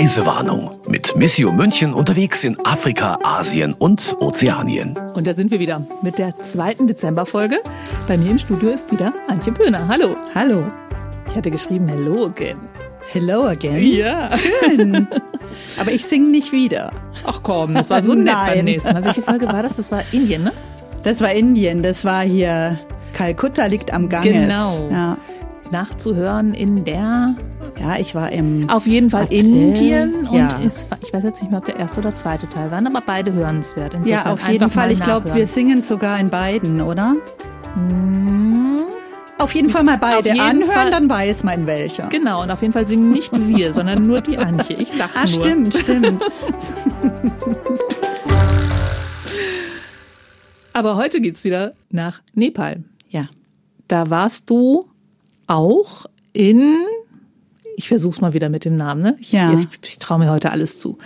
Reisewarnung mit Missio München unterwegs in Afrika, Asien und Ozeanien. Und da sind wir wieder mit der zweiten Dezemberfolge. Bei mir im Studio ist wieder Antje Pöhner. Hallo. Hallo. Ich hatte geschrieben Hello again. Hello again. Ja. Schön. Aber ich singe nicht wieder. Ach komm, das war so nett beim nächsten Mal. Welche Folge war das? Das war Indien, ne? Das war Indien. Das war hier Kalkutta liegt am Ganges. Genau. Ja. Nachzuhören in der, ja, ich war im. auf jeden Fall April, Indien und ja. ich weiß jetzt nicht mehr, ob der erste oder zweite Teil waren, aber beide hörenswert. Insofern Ja, auf jeden Fall. Ich glaube, wir singen sogar in beiden, oder? Hm, Auf jeden Fall mal beide anhören, Fall. dann weiß man welcher. Genau, und auf jeden Fall singen nicht wir, sondern nur die Antje. Ich lache Ah, nur. stimmt, stimmt. Aber heute geht's wieder nach Nepal. Ja. Da warst du auch in, ich versuch's mal wieder mit dem Namen, ne? Ich, Ja. ich, ich traue mir heute alles zu.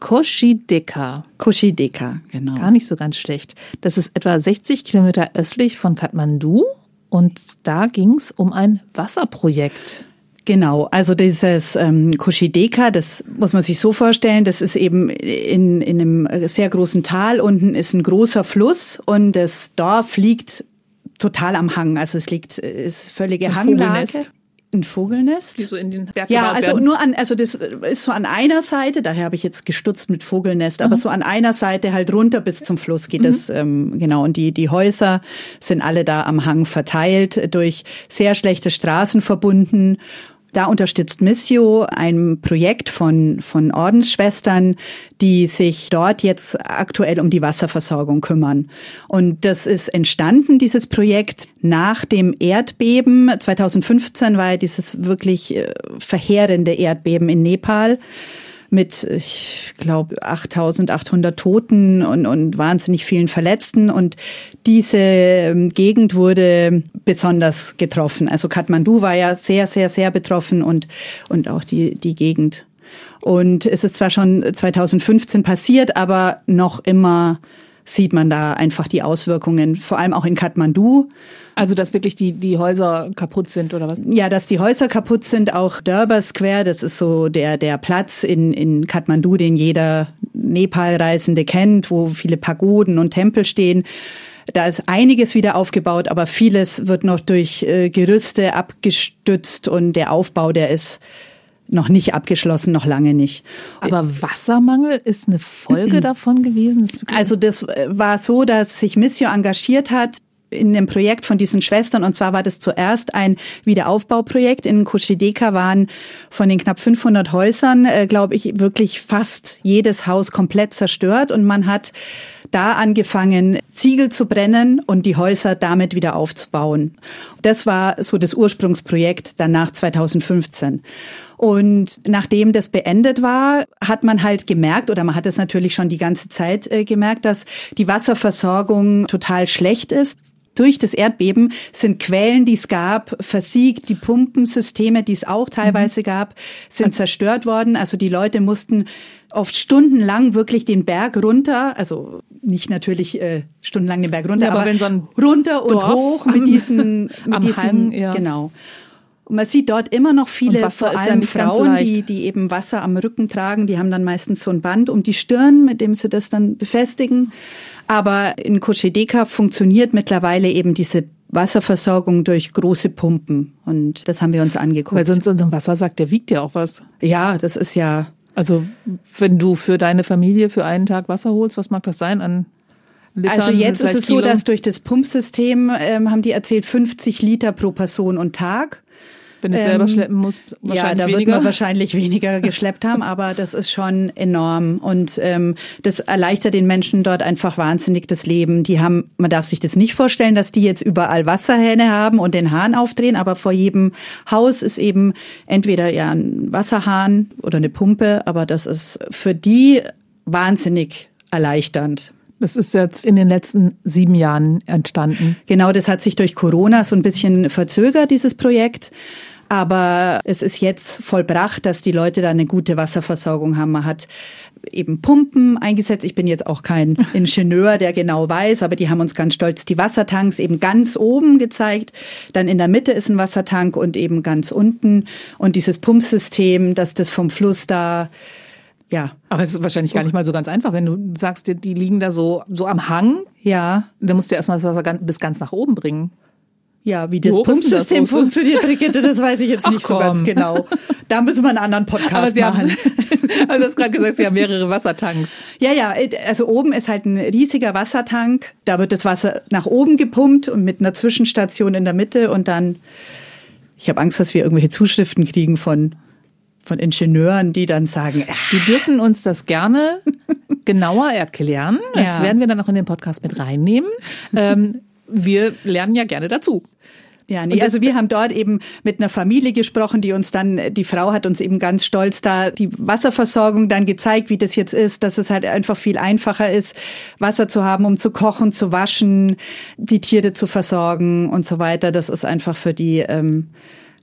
Koshideka, Kushideka, genau. gar nicht so ganz schlecht. Das ist etwa 60 Kilometer östlich von Kathmandu und da ging's um ein Wasserprojekt. Genau, also dieses ähm, Kushideka, das muss man sich so vorstellen, das ist eben in, in einem sehr großen Tal, unten ist ein großer Fluss und das Dorf liegt total am Hang, also es liegt, ist völlige Ein Hanglage. Vogelnest? Ein Vogelnest? Die so in den Berg Ja, also werden. nur an, also das ist so an einer Seite, daher habe ich jetzt gestutzt mit Vogelnest, aber so an einer Seite halt runter bis zum Fluss geht das, ähm, genau. Und die, die Häuser sind alle da am Hang verteilt, durch sehr schlechte Straßen verbunden. Da unterstützt Missio ein Projekt von, von Ordensschwestern, die sich dort jetzt aktuell um die Wasserversorgung kümmern. Und das ist entstanden, dieses Projekt, nach dem Erdbeben. 2015 war ja dieses wirklich äh, verheerende Erdbeben in Nepal mit, ich glaube, 8800 Toten und, und wahnsinnig vielen Verletzten. Und diese ähm, Gegend wurde besonders getroffen. Also Kathmandu war ja sehr, sehr, sehr betroffen und, und auch die, die Gegend. Und es ist zwar schon 2015 passiert, aber noch immer sieht man da einfach die Auswirkungen, vor allem auch in Kathmandu. Also, dass wirklich die, die Häuser kaputt sind oder was? Ja, dass die Häuser kaputt sind, auch Durbar Square, das ist so der, der Platz in, in Kathmandu, den jeder Nepal-Reisende kennt, wo viele Pagoden und Tempel stehen. Da ist einiges wieder aufgebaut, aber vieles wird noch durch äh, Gerüste abgestützt und der Aufbau, der ist noch nicht abgeschlossen, noch lange nicht. Aber Wassermangel ist eine Folge davon gewesen? Also das äh, war so, dass sich Missio engagiert hat in dem Projekt von diesen Schwestern. Und zwar war das zuerst ein Wiederaufbauprojekt. In Kushideka waren von den knapp 500 Häusern, äh, glaube ich, wirklich fast jedes Haus komplett zerstört. Und man hat da angefangen, Ziegel zu brennen und die Häuser damit wieder aufzubauen. Das war so das Ursprungsprojekt danach 2015. Und nachdem das beendet war, hat man halt gemerkt, oder man hat es natürlich schon die ganze Zeit äh, gemerkt, dass die Wasserversorgung total schlecht ist. Durch das Erdbeben sind Quellen, die es gab, versiegt. Die Pumpensysteme, die es auch teilweise gab, sind zerstört worden. Also die Leute mussten oft stundenlang wirklich den Berg runter, also nicht natürlich äh, stundenlang den Berg runter, Ja, aber aber, wenn so ein runter und Dorf hoch mit diesen, mit am diesen Hang, ja. genau. Und man sieht dort immer noch viele, vor ja allem so Frauen, die, die eben Wasser am Rücken tragen. Die haben dann meistens so ein Band um die Stirn, mit dem sie das dann befestigen. Aber in Kochedeka funktioniert mittlerweile eben diese Wasserversorgung durch große Pumpen. Und das haben wir uns angeguckt. Weil sonst so ein Wassersack, der wiegt ja auch was. ja, das ist ja, Also, wenn du für deine Familie für einen Tag Wasser holst, was mag das sein an Litern? also jetzt ist es so, Kilo? dass durch das Pumpsystem, ähm, haben die erzählt, 50 Liter pro Person und Tag. Wenn du es ähm, selber schleppen musst, Ja, wahrscheinlich da wird weniger. man wahrscheinlich weniger geschleppt haben, aber das ist schon enorm und ähm, das erleichtert den Menschen dort einfach wahnsinnig das Leben. Die haben, man darf sich das nicht vorstellen, dass die jetzt überall Wasserhähne haben und den Hahn aufdrehen, aber vor jedem Haus ist eben entweder ja ein Wasserhahn oder eine Pumpe, aber das ist für die wahnsinnig erleichternd. Das ist jetzt in den letzten sieben Jahren entstanden. Genau, das hat sich durch Corona so ein bisschen verzögert, dieses Projekt. Aber es ist jetzt vollbracht, dass die Leute da eine gute Wasserversorgung haben. Man hat eben Pumpen eingesetzt. Ich bin jetzt auch kein Ingenieur, der genau weiß, aber die haben uns ganz stolz die Wassertanks eben ganz oben gezeigt. Dann in der Mitte ist ein Wassertank und eben ganz unten. Und dieses Pumpsystem, dass das vom Fluss da ja. Aber es ist wahrscheinlich gar nicht mal so ganz einfach, wenn du sagst, die, die liegen da so, so am Hang. Ja. Dann musst du erstmal das Wasser bis ganz nach oben bringen. Ja, wie das Pumpsystem funktioniert, Brigitte, das weiß ich jetzt nicht Ach, so ganz genau. Da müssen wir einen anderen Podcast machen. Haben, also du hast gerade gesagt, Sie haben mehrere Wassertanks. Ja, ja, also oben ist halt ein riesiger Wassertank. Da wird das Wasser nach oben gepumpt und mit einer Zwischenstation in der Mitte und dann, ich habe Angst, dass wir irgendwelche Zuschriften kriegen von von Ingenieuren, die dann sagen, die dürfen uns das gerne genauer erklären. Das ja. werden wir dann auch in den Podcast mit reinnehmen. Ähm, wir lernen ja gerne dazu. Ja, nee, also wir haben dort eben mit einer Familie gesprochen, die uns dann, die Frau hat uns eben ganz stolz da die Wasserversorgung dann gezeigt, wie das jetzt ist, dass es halt einfach viel einfacher ist, Wasser zu haben, um zu kochen, zu waschen, die Tiere zu versorgen und so weiter. Das ist einfach für die ähm,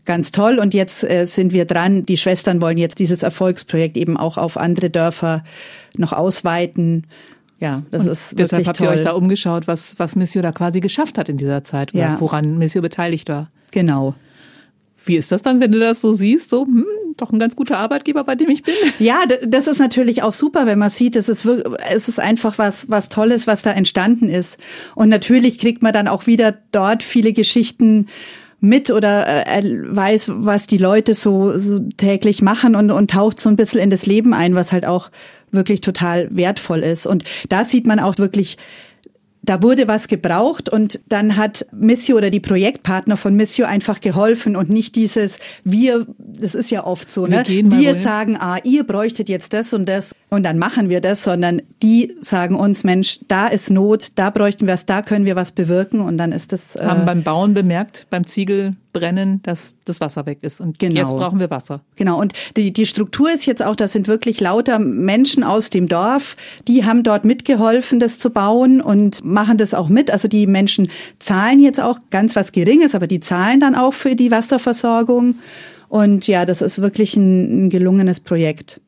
ganz toll. Und jetzt äh, sind wir dran. Die Schwestern wollen jetzt dieses Erfolgsprojekt eben auch auf andere Dörfer noch ausweiten ja, das und ist deshalb habt toll. ihr euch da umgeschaut, was, was Missio da quasi geschafft hat in dieser Zeit, ja. woran Missio beteiligt war. Genau. Wie ist das dann, wenn du das so siehst, so, hm, doch ein ganz guter Arbeitgeber, bei dem ich bin? Ja, das ist natürlich auch super, wenn man sieht, es ist, wirklich, es ist einfach was, was Tolles, was da entstanden ist. Und natürlich kriegt man dann auch wieder dort viele Geschichten mit oder äh, weiß, was die Leute so, so täglich machen und, und taucht so ein bisschen in das Leben ein, was halt auch wirklich total wertvoll ist. Und da sieht man auch wirklich, da wurde was gebraucht und dann hat Missio oder die Projektpartner von Missio einfach geholfen und nicht dieses wir, das ist ja oft so, ne? Wir, wir sagen, ah, ihr bräuchtet jetzt das und das und dann machen wir das, sondern die sagen uns, Mensch, da ist Not, da bräuchten wir es, da können wir was bewirken und dann ist das. Äh, Haben beim Bauen bemerkt, beim Ziegel brennen, dass das Wasser weg ist. Und genau. jetzt brauchen wir Wasser. Genau. Und die, die Struktur ist jetzt auch, das sind wirklich lauter Menschen aus dem Dorf, die haben dort mitgeholfen, das zu bauen und machen das auch mit. Also die Menschen zahlen jetzt auch ganz was Geringes, aber die zahlen dann auch für die Wasserversorgung. Und ja, das ist wirklich ein, ein gelungenes Projekt.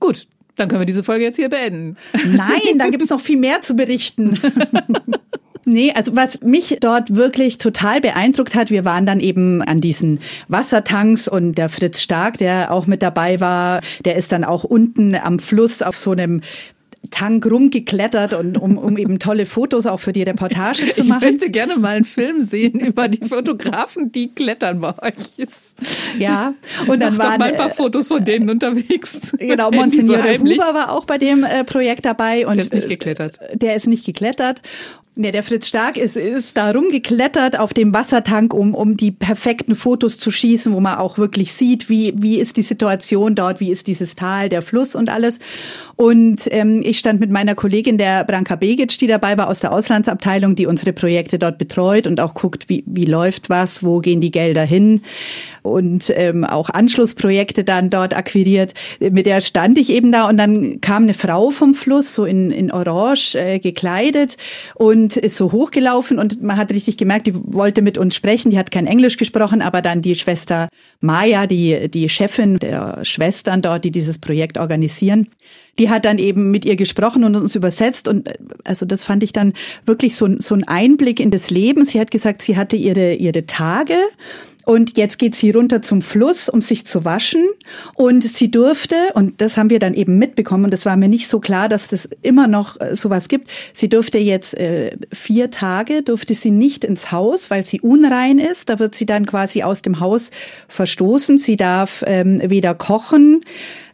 Gut, dann können wir diese Folge jetzt hier beenden. Nein, da gibt es noch viel mehr zu berichten. Nee, also was mich dort wirklich total beeindruckt hat, wir waren dann eben an diesen Wassertanks und der Fritz Stark, der auch mit dabei war, der ist dann auch unten am Fluss auf so einem Tank rumgeklettert und um, um eben tolle Fotos auch für die Reportage zu machen. Ich möchte gerne mal einen Film sehen über die Fotografen, die klettern bei euch. Ja, und dann waren mal ein paar Fotos von denen unterwegs. Genau, Monsignore so Huber war auch bei dem äh, Projekt dabei und der ist nicht geklettert. Der ist nicht geklettert ja, der Fritz Stark ist, ist da rumgeklettert auf dem Wassertank, um, um die perfekten Fotos zu schießen, wo man auch wirklich sieht, wie, wie ist die Situation dort, wie ist dieses Tal, der Fluss und alles. Und ähm, ich stand mit meiner Kollegin, der Branka Begic, die dabei war aus der Auslandsabteilung, die unsere Projekte dort betreut und auch guckt, wie, wie läuft was, wo gehen die Gelder hin und ähm, auch Anschlussprojekte dann dort akquiriert. Mit der stand ich eben da und dann kam eine Frau vom Fluss, so in, in Orange äh, gekleidet und ist so hochgelaufen und man hat richtig gemerkt, die wollte mit uns sprechen, die hat kein Englisch gesprochen, aber dann die Schwester Maya, die, die Chefin der Schwestern dort, die dieses Projekt organisieren, die hat dann eben mit ihr gesprochen und uns übersetzt und äh, also das fand ich dann wirklich so, so ein Einblick in das Leben. Sie hat gesagt, sie hatte ihre, ihre Tage und jetzt geht sie runter zum Fluss, um sich zu waschen. Und sie durfte, und das haben wir dann eben mitbekommen, und das war mir nicht so klar, dass das immer noch äh, sowas gibt. Sie durfte jetzt äh, vier Tage, durfte sie nicht ins Haus, weil sie unrein ist. Da wird sie dann quasi aus dem Haus verstoßen. Sie darf ähm, weder kochen,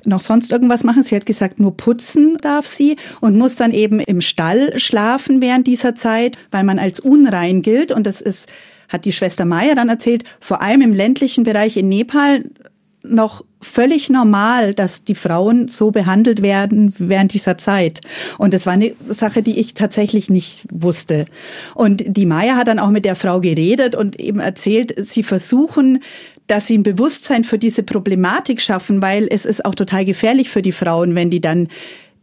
noch sonst irgendwas machen. Sie hat gesagt, nur putzen darf sie und muss dann eben im Stall schlafen während dieser Zeit, weil man als unrein gilt. Und das ist hat die Schwester Maya dann erzählt, vor allem im ländlichen Bereich in Nepal noch völlig normal, dass die Frauen so behandelt werden während dieser Zeit. Und das war eine Sache, die ich tatsächlich nicht wusste. Und die Maya hat dann auch mit der Frau geredet und eben erzählt, sie versuchen, dass sie ein Bewusstsein für diese Problematik schaffen, weil es ist auch total gefährlich für die Frauen, wenn die dann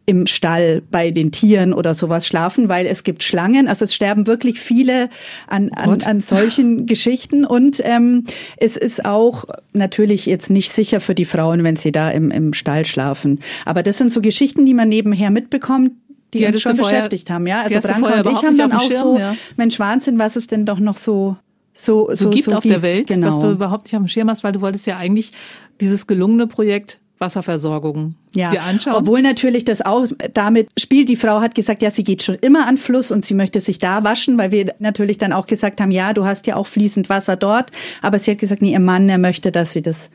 im Stall bei den Tieren oder sowas schlafen, weil es gibt Schlangen. Also es sterben wirklich viele an, an, an solchen Geschichten. Und ähm, es ist auch natürlich jetzt nicht sicher für die Frauen, wenn sie da im, im Stall schlafen. Aber das sind so Geschichten, die man nebenher mitbekommt, die, die uns schon vorher, beschäftigt haben. Ja, also Branka und ich haben dann auch Schirm, so, ja. Mensch, Wahnsinn, was es denn doch noch so so, so, so gibt so auf gibt. der Welt, genau. was du überhaupt nicht auf dem Schirm hast, weil du wolltest ja eigentlich dieses gelungene Projekt Wasserversorgung ja. dir anschauen. Obwohl natürlich das auch damit spielt. Die Frau hat gesagt, ja, sie geht schon immer an Fluss und sie möchte sich da waschen, weil wir natürlich dann auch gesagt haben, ja, du hast ja auch fließend Wasser dort. Aber sie hat gesagt, nee, ihr Mann, er möchte, dass sie das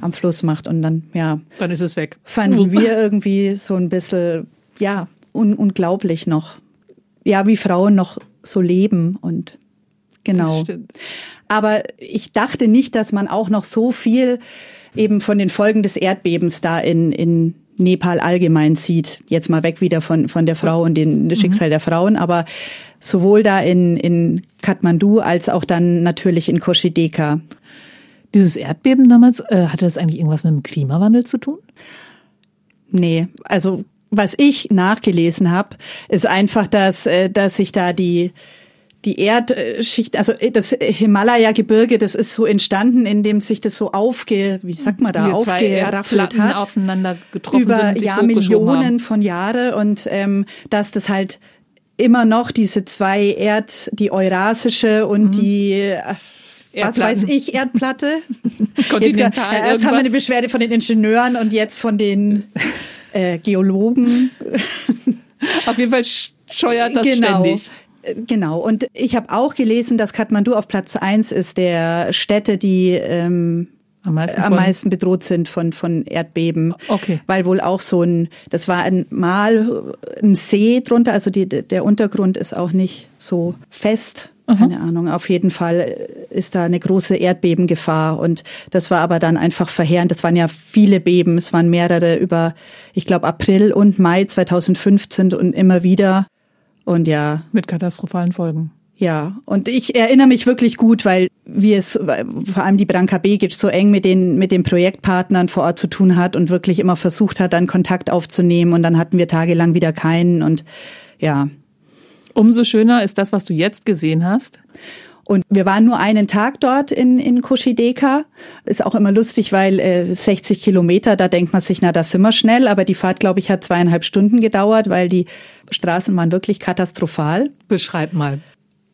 am Fluss macht und dann, ja. Dann ist es weg. Fanden wir irgendwie so ein bisschen, ja, un unglaublich noch. Ja, wie Frauen noch so leben und genau. Aber ich dachte nicht, dass man auch noch so viel eben von den Folgen des Erdbebens da in, in Nepal allgemein sieht. Jetzt mal weg wieder von, von der Frau und dem mhm. Schicksal der Frauen, aber sowohl da in, in Kathmandu als auch dann natürlich in Koshideka. Dieses Erdbeben damals, äh, hatte das eigentlich irgendwas mit dem Klimawandel zu tun? Nee, also was ich nachgelesen habe, ist einfach, dass, äh, dass sich da die die Erdschicht, also äh, das Himalaya-Gebirge, das ist so entstanden, indem sich das so aufge, wie sagt man da, aufgeraffelt hat, aufeinander getroffen über sind, ja, Millionen haben. von Jahre und ähm, dass das halt immer noch diese zwei Erd, die eurasische und mhm. die äh, was weiß ich, Erdplatte. Kontinental. Jetzt, äh, erst haben wir eine Beschwerde von den Ingenieuren und jetzt von den äh, Geologen. Auf jeden Fall scheuert das genau. ständig. Genau. Und ich habe auch gelesen, dass Kathmandu auf Platz eins ist der Städte, die ähm, am meisten, am meisten bedroht sind von, von Erdbeben. Okay. Weil wohl auch so ein, das war ein mal ein See drunter, also die, der Untergrund ist auch nicht so fest. Keine Ahnung. Auf jeden Fall ist da eine große Erdbebengefahr. Und das war aber dann einfach verheerend. Das waren ja viele Beben. Es waren mehrere über, ich glaube, April und Mai 2015 und immer wieder. Und ja. Mit katastrophalen Folgen. Ja, und ich erinnere mich wirklich gut, weil wir es, vor allem die Branka Begic, so eng mit den, mit den Projektpartnern vor Ort zu tun hat und wirklich immer versucht hat, dann Kontakt aufzunehmen. Und dann hatten wir tagelang wieder keinen und ja. Umso schöner ist das, was du jetzt gesehen hast. Und wir waren nur einen Tag dort in, in Kushideka. Ist auch immer lustig, weil äh, 60 Kilometer, da denkt man sich, na, das sind wir schnell. Aber die Fahrt, glaube ich, hat zweieinhalb Stunden gedauert, weil die Straßen waren wirklich katastrophal. Beschreib mal.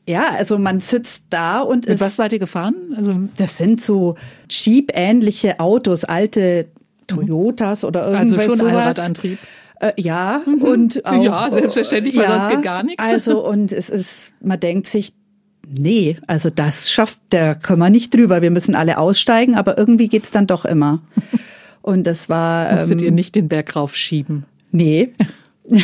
Ja, also man sitzt da und Mit ist. Was seid ihr gefahren? Also das sind so Jeep-ähnliche Autos, alte Toyotas oder irgendwas. Also schon. Allradantrieb. Äh, ja, mhm. und auch, Ja, selbstverständlich, weil ja, sonst geht gar nichts. Also, und es ist, man denkt sich, Nee, also das schafft, da können wir nicht drüber. Wir müssen alle aussteigen, aber irgendwie geht's dann doch immer. Und das war. Musstet ähm, ihr nicht den Berg raufschieben? Nee.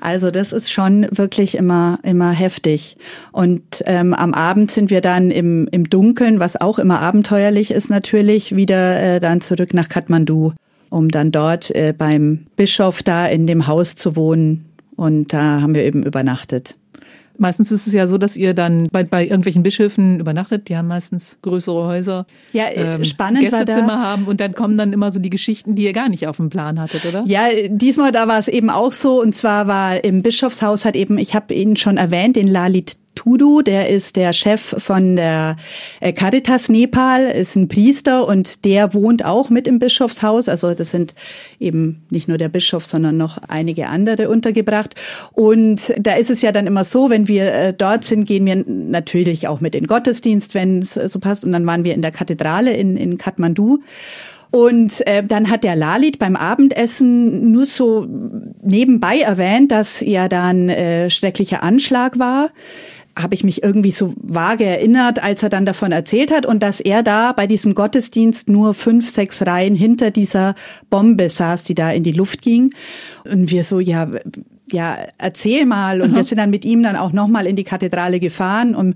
also das ist schon wirklich immer immer heftig. Und ähm, am Abend sind wir dann im im Dunkeln, was auch immer abenteuerlich ist natürlich, wieder äh, dann zurück nach Kathmandu, um dann dort äh, beim Bischof da in dem Haus zu wohnen. Und da haben wir eben übernachtet. Meistens ist es ja so, dass ihr dann bei, bei irgendwelchen Bischöfen übernachtet. Die haben meistens größere Häuser. Ja, äh, ähm, spannend Gästezimmer war da. haben und dann kommen dann immer so die Geschichten, die ihr gar nicht auf dem Plan hattet, oder? Ja, diesmal da war es eben auch so. Und zwar war im Bischofshaus hat eben, ich habe ihn schon erwähnt, den Lalit Tudu, der ist der Chef von der äh, Caritas Nepal, ist ein Priester und der wohnt auch mit im Bischofshaus. Also das sind eben nicht nur der Bischof, sondern noch einige andere untergebracht. Und da ist es ja dann immer so, wenn wir äh, dort sind, gehen wir natürlich auch mit in Gottesdienst, wenn es so passt. Und dann waren wir in der Kathedrale in, in Kathmandu. Und äh, dann hat der Lalit beim Abendessen nur so nebenbei erwähnt, dass ja da ein äh, schrecklicher Anschlag war habe ich mich irgendwie so vage erinnert, als er dann davon erzählt hat und dass er da bei diesem Gottesdienst nur fünf, sechs Reihen hinter dieser Bombe saß, die da in die Luft ging. Und wir so, ja, ja, erzähl mal. Und Aha. wir sind dann mit ihm dann auch nochmal in die Kathedrale gefahren, um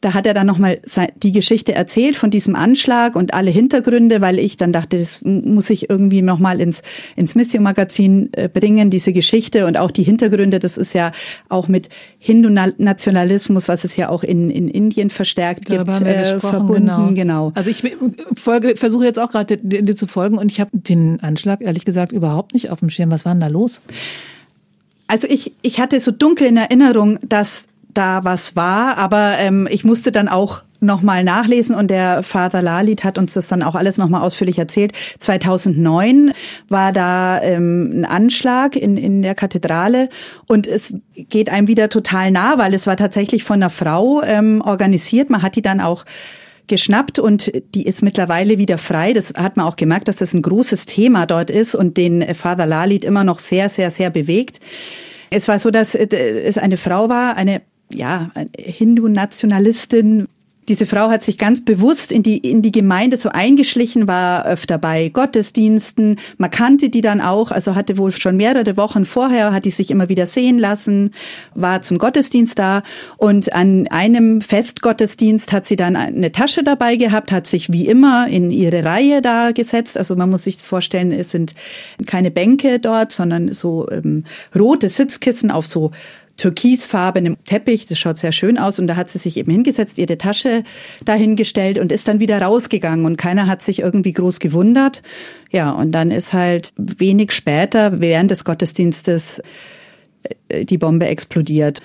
da hat er dann nochmal die Geschichte erzählt von diesem Anschlag und alle Hintergründe, weil ich dann dachte, das muss ich irgendwie nochmal ins, ins Mission-Magazin äh, bringen, diese Geschichte und auch die Hintergründe. Das ist ja auch mit Hindu-Nationalismus, was es ja auch in, in Indien verstärkt Darüber gibt, äh, verbunden. Genau. genau. Also ich folge, versuche jetzt auch gerade dir zu folgen und ich habe den Anschlag ehrlich gesagt überhaupt nicht auf dem Schirm. Was war denn da los? Also ich, ich hatte so dunkel in Erinnerung, dass da was war, aber ähm, ich musste dann auch nochmal nachlesen und der Father Lalit hat uns das dann auch alles nochmal ausführlich erzählt. 2009 war da ähm, ein Anschlag in, in der Kathedrale und es geht einem wieder total nah, weil es war tatsächlich von einer Frau ähm, organisiert. Man hat die dann auch geschnappt und die ist mittlerweile wieder frei. Das hat man auch gemerkt, dass das ein großes Thema dort ist und den Father Lalit immer noch sehr, sehr, sehr bewegt. Es war so, dass äh, es eine Frau war, eine ja, Hindu-Nationalistin, diese Frau hat sich ganz bewusst in die, in die Gemeinde so eingeschlichen, war öfter bei Gottesdiensten. Man kannte die dann auch, also hatte wohl schon mehrere Wochen vorher, hat die sich immer wieder sehen lassen, war zum Gottesdienst da und an einem Festgottesdienst hat sie dann eine Tasche dabei gehabt, hat sich wie immer in ihre Reihe da gesetzt. Also man muss sich vorstellen, es sind keine Bänke dort, sondern so ähm, rote Sitzkissen auf so türkisfarbenem Teppich. Das schaut sehr schön aus. Und da hat sie sich eben hingesetzt, ihre Tasche dahingestellt und ist dann wieder rausgegangen. Und keiner hat sich irgendwie groß gewundert. Ja, und dann ist halt wenig später, während des Gottesdienstes, äh, die Bombe explodiert.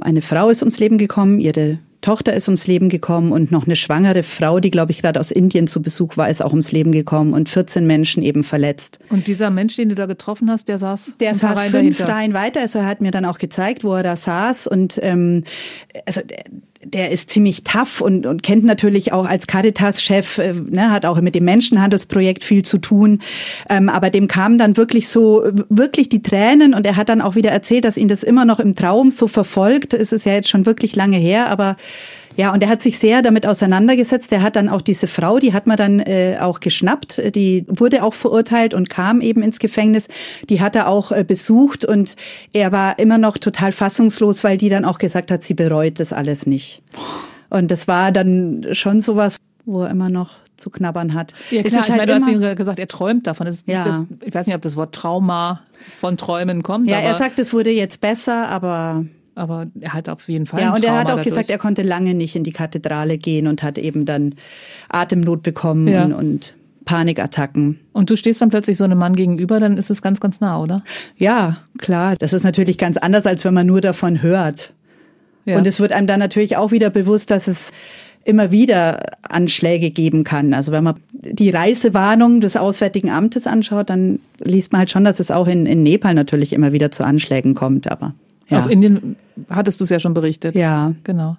Eine Frau ist ums Leben gekommen, ihre Tochter ist ums Leben gekommen und noch eine schwangere Frau, die, glaube ich, gerade aus Indien zu Besuch war, ist auch ums Leben gekommen und 14 Menschen eben verletzt. Und dieser Mensch, den du da getroffen hast, der saß Der saß Reihen fünf dahinter. Reihen weiter. Also er hat mir dann auch gezeigt, wo er da saß und ähm, also der ist ziemlich tough und, und kennt natürlich auch als Caritas-Chef, äh, ne, hat auch mit dem Menschenhandelsprojekt viel zu tun. Ähm, aber dem kamen dann wirklich so, wirklich die Tränen und er hat dann auch wieder erzählt, dass ihn das immer noch im Traum so verfolgt. Es ist ja jetzt schon wirklich lange her, aber ja, und er hat sich sehr damit auseinandergesetzt. Er hat dann auch diese Frau, die hat man dann äh, auch geschnappt, die wurde auch verurteilt und kam eben ins Gefängnis. Die hat er auch äh, besucht und er war immer noch total fassungslos, weil die dann auch gesagt hat, sie bereut das alles nicht. Und das war dann schon sowas, wo er immer noch zu knabbern hat. Ja, klar, ich halt meine, du hast ihm gesagt, er träumt davon. ja. Das, ich weiß nicht, ob das Wort Trauma von Träumen kommt. Ja, er sagt, es wurde jetzt besser, aber aber er hat auf jeden Fall. Ja, und er hat auch dadurch. gesagt, er konnte lange nicht in die Kathedrale gehen und hat eben dann Atemnot bekommen ja. und, und Panikattacken. Und du stehst dann plötzlich so einem Mann gegenüber, dann ist es ganz, ganz nah, oder? Ja, klar. Das ist natürlich ganz anders, als wenn man nur davon hört. Ja. Und es wird einem dann natürlich auch wieder bewusst, dass es immer wieder Anschläge geben kann. Also wenn man die Reisewarnung des Auswärtigen Amtes anschaut, dann liest man halt schon, dass es auch in, in Nepal natürlich immer wieder zu Anschlägen kommt. Aber ja. Aus Indien hattest du es ja schon berichtet. Ja. Genau.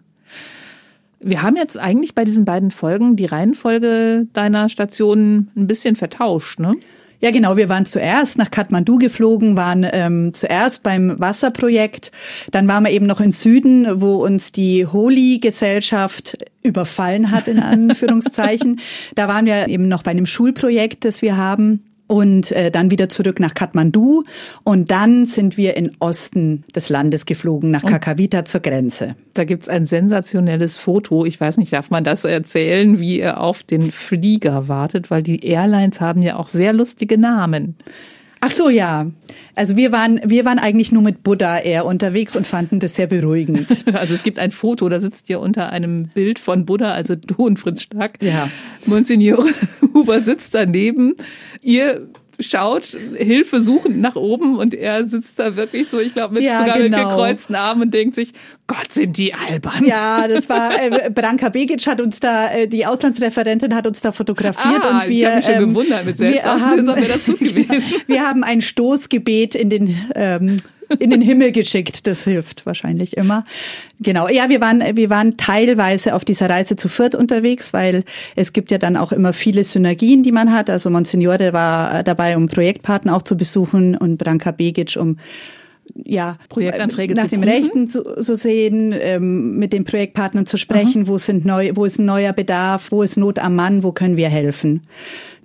Wir haben jetzt eigentlich bei diesen beiden Folgen die Reihenfolge deiner Stationen ein bisschen vertauscht, ne? Ja, genau. Wir waren zuerst nach Kathmandu geflogen, waren ähm, zuerst beim Wasserprojekt. Dann waren wir eben noch im Süden, wo uns die Holi-Gesellschaft überfallen hat, in Anführungszeichen. da waren wir eben noch bei einem Schulprojekt, das wir haben und äh, dann wieder zurück nach Kathmandu und dann sind wir in Osten des Landes geflogen, nach Kakavita zur Grenze. Da gibt's ein sensationelles Foto. Ich weiß nicht, darf man das erzählen, wie ihr auf den Flieger wartet, weil die Airlines haben ja auch sehr lustige Namen. Ach so, ja. Also wir waren, wir waren eigentlich nur mit Buddha eher unterwegs und fanden das sehr beruhigend. Also es gibt ein Foto, da sitzt ihr unter einem Bild von Buddha, also du und Fritz Stark. Ja. Monsignor Huber sitzt daneben. Ihr schaut Hilfe suchend nach oben und er sitzt da wirklich so, ich glaube, mit ja, sogar genau. gekreuzten Armen und denkt sich, Gott, sind die albern. Ja, das war, äh, Branka Begic hat uns da, äh, die Auslandsreferentin hat uns da fotografiert ah, und wir. Ich habe mich schon ähm, gewundert, mit Selbstauslöser wäre das gut gewesen. wir haben ein Stoßgebet in den ähm, in den Himmel geschickt. Das hilft wahrscheinlich immer. Genau. Ja, wir waren, wir waren teilweise auf dieser Reise zu viert unterwegs, weil es gibt ja dann auch immer viele Synergien, die man hat. Also Monsignore war dabei, um Projektpartner auch zu besuchen und Branka Begic, um ja, Projektanträge nach dem prüfen? Rechten zu, so sehen, ähm, mit den Projektpartnern zu sprechen, Aha. wo sind neu, wo ist ein neuer Bedarf, wo ist Not am Mann, wo können wir helfen.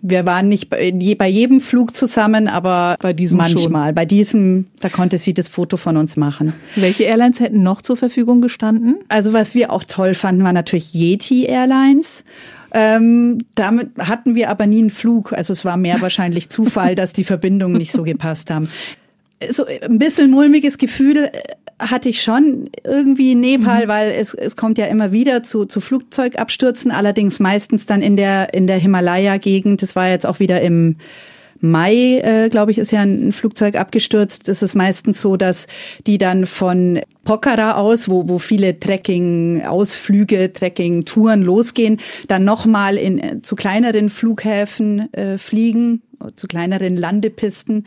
Wir waren nicht bei, bei jedem Flug zusammen, aber bei diesem manchmal. Schon. Bei diesem, da konnte sie das Foto von uns machen. Welche Airlines hätten noch zur Verfügung gestanden? Also was wir auch toll fanden, war natürlich Yeti Airlines. Ähm, damit hatten wir aber nie einen Flug. Also es war mehr wahrscheinlich Zufall, dass die Verbindungen nicht so gepasst haben. So ein bisschen mulmiges Gefühl äh, hatte ich schon irgendwie in Nepal, mhm. weil es, es kommt ja immer wieder zu, zu Flugzeugabstürzen, allerdings meistens dann in der, in der Himalaya-Gegend. Das war jetzt auch wieder im Mai, äh, glaube ich, ist ja ein Flugzeug abgestürzt. Es ist meistens so, dass die dann von Pokhara aus, wo, wo viele Trekking-Ausflüge, Trekking-Touren losgehen, dann nochmal in äh, zu kleineren Flughäfen äh, fliegen, zu kleineren Landepisten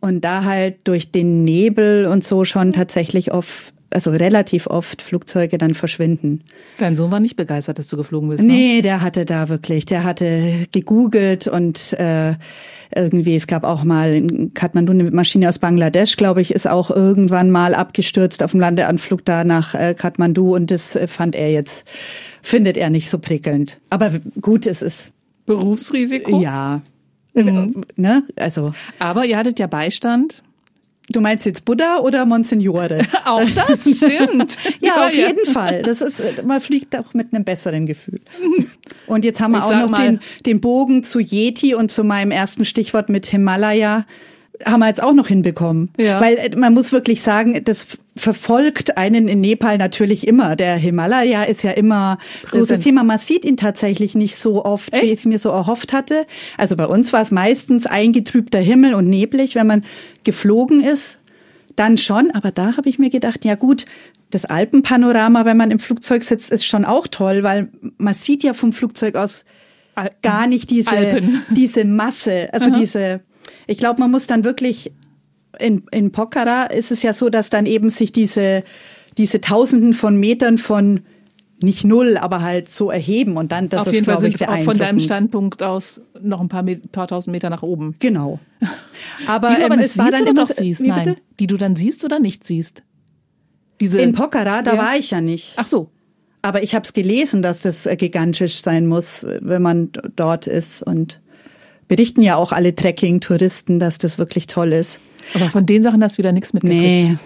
und da halt durch den Nebel und so schon tatsächlich auf also relativ oft Flugzeuge dann verschwinden. Dein Sohn war nicht begeistert, dass du geflogen bist. Ne? Nee, der hatte da wirklich, der hatte gegoogelt und äh, irgendwie, es gab auch mal in Kathmandu eine Maschine aus Bangladesch, glaube ich, ist auch irgendwann mal abgestürzt auf dem Landeanflug da nach äh, Kathmandu und das äh, fand er jetzt, findet er nicht so prickelnd. Aber gut, es ist Berufsrisiko? Ja. Mhm. Ne? Also. Aber ihr hattet ja Beistand. Du meinst jetzt Buddha oder Monsignore? auch das stimmt. ja, auf jeden Fall. Das ist, man fliegt auch mit einem besseren Gefühl. Und jetzt haben wir ich auch noch den, den Bogen zu Yeti und zu meinem ersten Stichwort mit Himalaya haben wir jetzt auch noch hinbekommen. Ja. Weil äh, man muss wirklich sagen, das verfolgt einen in Nepal natürlich immer. Der Himalaya ist ja immer großes Thema. Man sieht ihn tatsächlich nicht so oft, Echt? wie ich es mir so erhofft hatte. Also bei uns war es meistens eingetrübter Himmel und neblig, wenn man geflogen ist. Dann schon, aber da habe ich mir gedacht, ja gut, das Alpenpanorama, wenn man im Flugzeug sitzt, ist schon auch toll, weil man sieht ja vom Flugzeug aus gar nicht diese, diese Masse, also Aha. diese ich glaube, man muss dann wirklich in, in Pokhara ist es ja so, dass dann eben sich diese, diese Tausenden von Metern von nicht null, aber halt so erheben und dann das Auf ist, jeden Fall sind ich, auch von deinem Standpunkt aus noch ein paar, paar tausend Meter nach oben. Genau. Aber, die du aber ähm, es war dann immer, siehst, nein, die du dann siehst oder nicht siehst. Diese, in Pokhara, da ja. war ich ja nicht. Ach so. Aber ich habe es gelesen, dass das äh, gigantisch sein muss, wenn man dort ist und berichten ja auch alle Trekking-Touristen, dass das wirklich toll ist. Aber von den Sachen hast du wieder nichts mitgekriegt. Nee,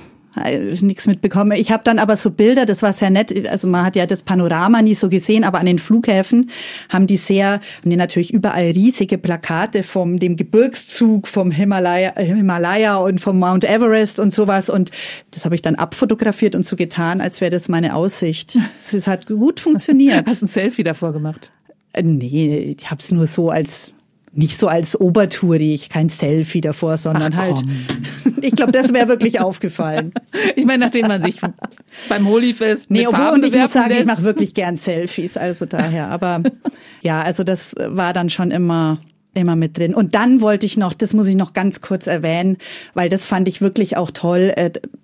nichts mitbekommen. Ich habe dann aber so Bilder, das war sehr nett, also man hat ja das Panorama nie so gesehen, aber an den Flughäfen haben die sehr, haben die natürlich überall riesige Plakate vom dem Gebirgszug vom Himalaya, Himalaya und vom Mount Everest und sowas und das habe ich dann abfotografiert und so getan, als wäre das meine Aussicht. Es hat gut funktioniert. Hast ein Selfie davor gemacht? Äh, nee, ich habe es nur so als nicht so als Obertouri, kein Selfie davor, sondern Ach, halt. Ich glaube, das wäre wirklich aufgefallen. Ich meine, nachdem man sich beim Holyfest nee, mit obwohl, und ich muss sagen, lässt. ich mache wirklich gern Selfies, also daher. Aber ja, also das war dann schon immer immer mit drin. Und dann wollte ich noch, das muss ich noch ganz kurz erwähnen, weil das fand ich wirklich auch toll.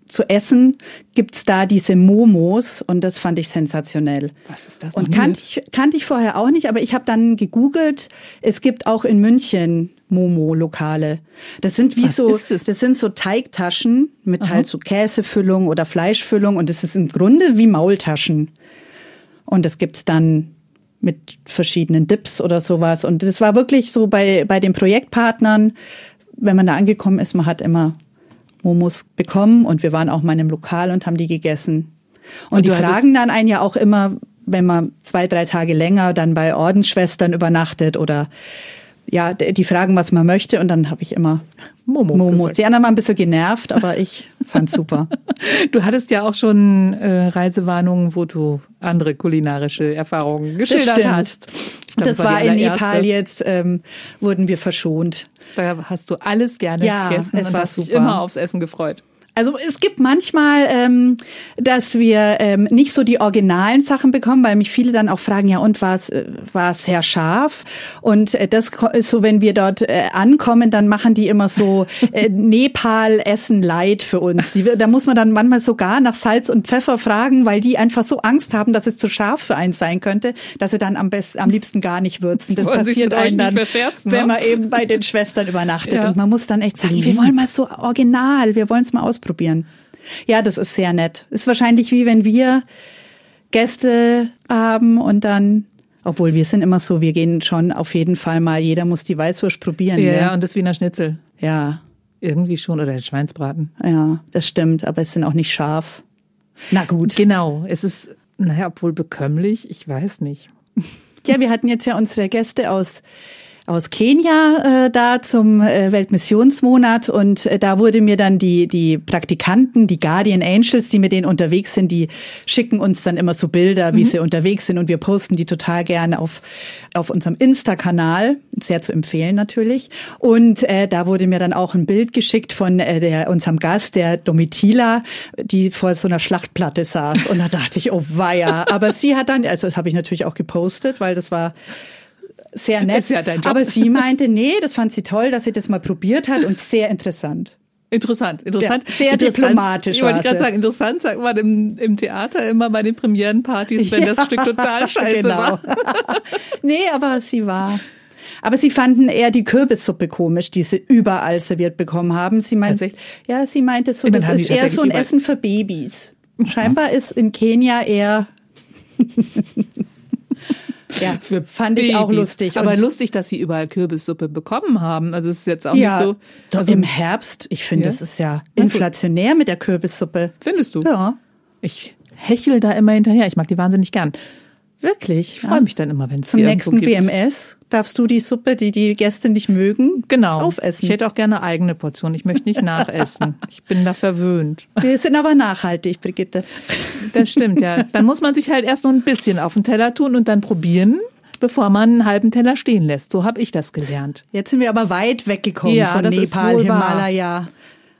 Zu essen gibt's da diese Momos und das fand ich sensationell. Was ist das? Und kannte ich, kannte ich vorher auch nicht, aber ich habe dann gegoogelt. Es gibt auch in München Momo-Lokale. Das sind wie Was so, das? das sind so Teigtaschen mit halt so Käsefüllung oder Fleischfüllung und es ist im Grunde wie Maultaschen. Und das gibt's dann mit verschiedenen Dips oder sowas. Und das war wirklich so bei, bei den Projektpartnern, wenn man da angekommen ist, man hat immer Momos bekommen und wir waren auch mal in einem Lokal und haben die gegessen. Und, und die fragen dann einen ja auch immer, wenn man zwei, drei Tage länger dann bei Ordensschwestern übernachtet oder ja, die fragen, was man möchte und dann habe ich immer Momo Momos. gesagt. Die anderen waren ein bisschen genervt, aber ich fand's super. Du hattest ja auch schon äh, Reisewarnungen, wo du andere kulinarische Erfahrungen geschildert stimmt. hast. Glaub, das, war die in. Nepal jetzt, ähm, wurden wir verschont. Da hast du alles gerne Ja, gegessen es und war hast dich super. immer aufs Essen gefreut. Also es gibt manchmal, ähm, dass wir ähm, nicht so die originalen Sachen bekommen, weil mich viele dann auch fragen, ja und war es äh, war es sehr scharf? Und äh, das ist so, wenn wir dort äh, ankommen, dann machen die immer so äh, Nepal Essen Light für uns. Die, da muss man dann manchmal sogar nach Salz und Pfeffer fragen, weil die einfach so Angst haben, dass es zu scharf für eins sein könnte, dass sie dann am besten, am liebsten gar nicht würzen. Das passiert einem dann, wenn ne? man eben bei den Schwestern übernachtet. Ja. Und man muss dann echt sagen, wir wollen mal so original, wir wollen es mal ausprobieren. Ausprobieren. Ja, das ist sehr nett. Ist wahrscheinlich wie wenn wir Gäste haben und dann obwohl wir sind immer so, wir gehen schon auf jeden Fall mal, jeder muss die Weißwurst probieren. Ja, ja. und das Wiener Schnitzel. Ja. Irgendwie schon, oder der Schweinsbraten. Ja, das stimmt, aber es sind auch nicht scharf. Na gut. Genau, es ist, naja, obwohl bekömmlich, ich weiß nicht. Ja, wir hatten jetzt ja unsere Gäste aus aus Kenia äh, da zum äh, Weltmissionsmonat. Und äh, da wurde mir dann die die Praktikanten, die Guardian Angels, die mit denen unterwegs sind, die schicken uns dann immer so Bilder, wie mhm. sie unterwegs sind. Und wir posten die total gerne auf auf unserem Insta-Kanal, sehr zu empfehlen natürlich. Und äh, da wurde mir dann auch ein Bild geschickt von äh, der unserem Gast, der Domitila, die vor so einer Schlachtplatte saß. Und da dachte ich, oh weia, aber sie hat dann, also das habe ich natürlich auch gepostet, weil das war sehr nett. Ist ja dein Job. Aber sie meinte, nee, das fand sie toll, dass sie das mal probiert hat und sehr interessant. Interessant, interessant. Ja, sehr interessant. diplomatisch. Ich wollte gerade sagen, interessant sagt man im, im Theater immer bei den Premierenpartys, wenn ja, das Stück total scheiße genau. war. nee, aber sie war. Aber sie fanden eher die Kürbissuppe komisch, die sie überall serviert bekommen haben. Sie meinte, ja, sie meinte so, das ist eher so ein Essen für Babys. Scheinbar ist in Kenia eher ja, für fand Babys. ich auch lustig. Aber und lustig, dass sie überall Kürbissuppe bekommen haben. Also es ist jetzt auch ja, nicht so. Also im Herbst, ich finde, ja? das ist ja inflationär mit der Kürbissuppe. Findest du? Ja. Ich hechel da immer hinterher. Ich mag die wahnsinnig gern. Wirklich? Ich freue mich dann immer, wenn es Zum nächsten WMS darfst du die Suppe, die die Gäste nicht mögen, genau. aufessen. Ich hätte auch gerne eigene Portionen. Ich möchte nicht nachessen. Ich bin da verwöhnt. Wir sind aber nachhaltig, Brigitte. Das stimmt, ja. Dann muss man sich halt erst noch ein bisschen auf den Teller tun und dann probieren bevor man einen halben Teller stehen lässt. So habe ich das gelernt. Jetzt sind wir aber weit weggekommen ja, von Nepal, Himalaya.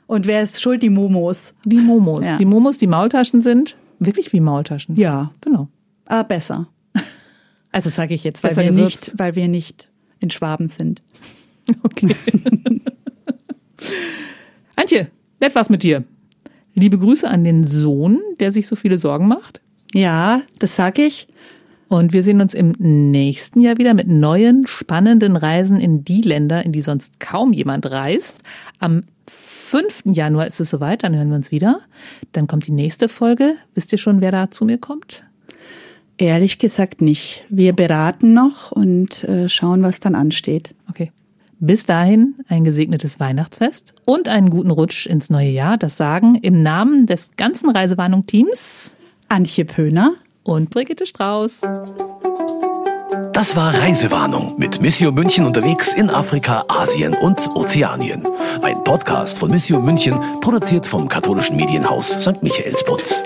Und wer ist schuld? Die Momos. Die Momos. Ja. Die Momos, die Maultaschen sind wirklich wie Maultaschen. Ja. Genau. Ah, besser. Also sage ich jetzt, weil wir, nicht, weil wir nicht in Schwaben sind. Okay. Antje, etwas mit dir. Liebe Grüße an den Sohn, der sich so viele Sorgen macht. Ja, das sage ich. Und wir sehen uns im nächsten Jahr wieder mit neuen, spannenden Reisen in die Länder, in die sonst kaum jemand reist. Am 5. Januar ist es soweit, dann hören wir uns wieder. Dann kommt die nächste Folge. Wisst ihr schon, wer da zu mir kommt? Ehrlich gesagt nicht. Wir beraten noch und äh, schauen, was dann ansteht. Okay. Bis dahin ein gesegnetes Weihnachtsfest und einen guten Rutsch ins neue Jahr. Das sagen im Namen des ganzen Reisewarnung-Teams Antje Pöhner und Brigitte Strauß. Das war Reisewarnung mit Missio München unterwegs in Afrika, Asien und Ozeanien. Ein Podcast von Missio München, produziert vom katholischen Medienhaus St. Michaelsbund.